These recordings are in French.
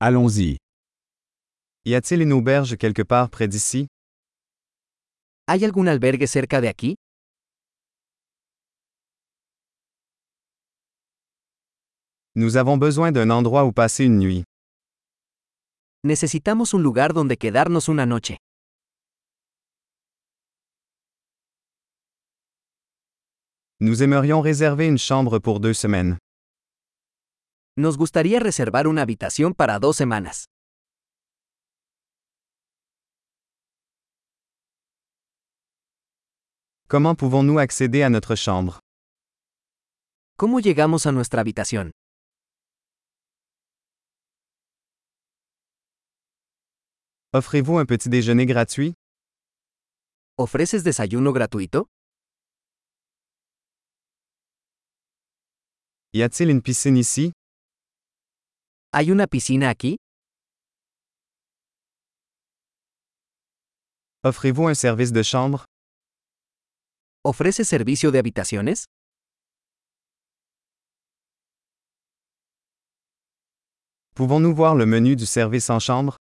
Allons-y. Y a-t-il une auberge quelque part près d'ici? ¿Hay algún albergue cerca de aquí? Nous avons besoin d'un endroit où passer une nuit. Necesitamos un lugar donde quedarnos una noche. Nous aimerions réserver une chambre pour deux semaines. Nos gustaría reservar una habitación para dos semanas. Comment pouvons-nous accéder à notre chambre? ¿Cómo llegamos a nuestra habitación? Offrez-vous un petit déjeuner gratuit? ¿Ofreces desayuno gratuito? Y a-t-il une piscine ici? ¿Hay una piscina aquí? Offrez-vous un service de chambre? ¿Ofreces servicio de habitaciones? Pouvons-nous voir le menu du service en chambre?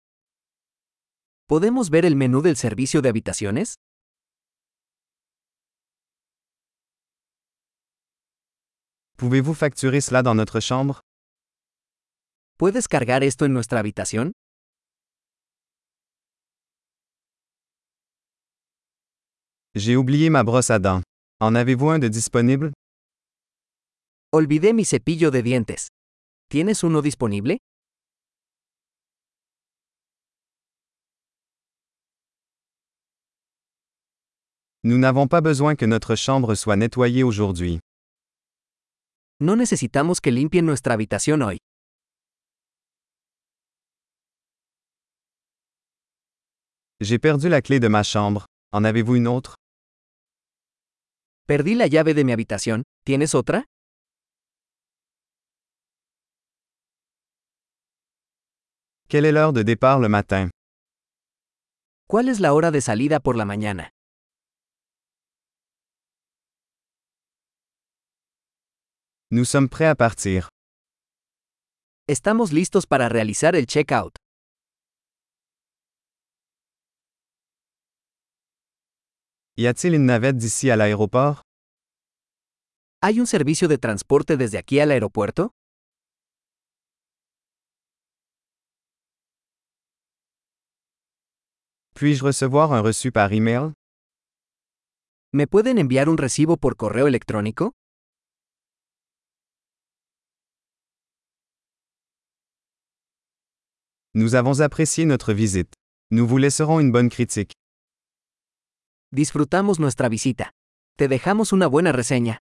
¿Podemos ver el menú del servicio de habitaciones? Pouvez-vous facturer cela dans notre chambre? ¿Puedes cargar esto en nuestra habitación? J'ai oublié ma brosse à dents. En avez-vous un de disponible? Olvidé mi cepillo de dientes. ¿Tienes uno disponible? Nous n'avons pas besoin que notre chambre soit nettoyée aujourd'hui. No necesitamos que limpien nuestra habitación hoy. J'ai perdu la clé de ma chambre. En avez-vous une autre? Perdí la llave de mi habitación. ¿Tienes otra? Quelle est l'heure de départ le matin? ¿Cuál es la hora de salida por la mañana? Nous sommes prêts à partir. Estamos listos para realizar el checkout. Y a-t-il une navette d'ici à l'aéroport? ¿Hay un servicio de transporte desde aquí al aeropuerto? Puis-je recevoir un reçu par email? ¿Me pueden enviar un recibo por correo electrónico? Nous avons apprécié notre visite. Nous vous laisserons une bonne critique. Disfrutamos nuestra visita. Te dejamos una buena reseña.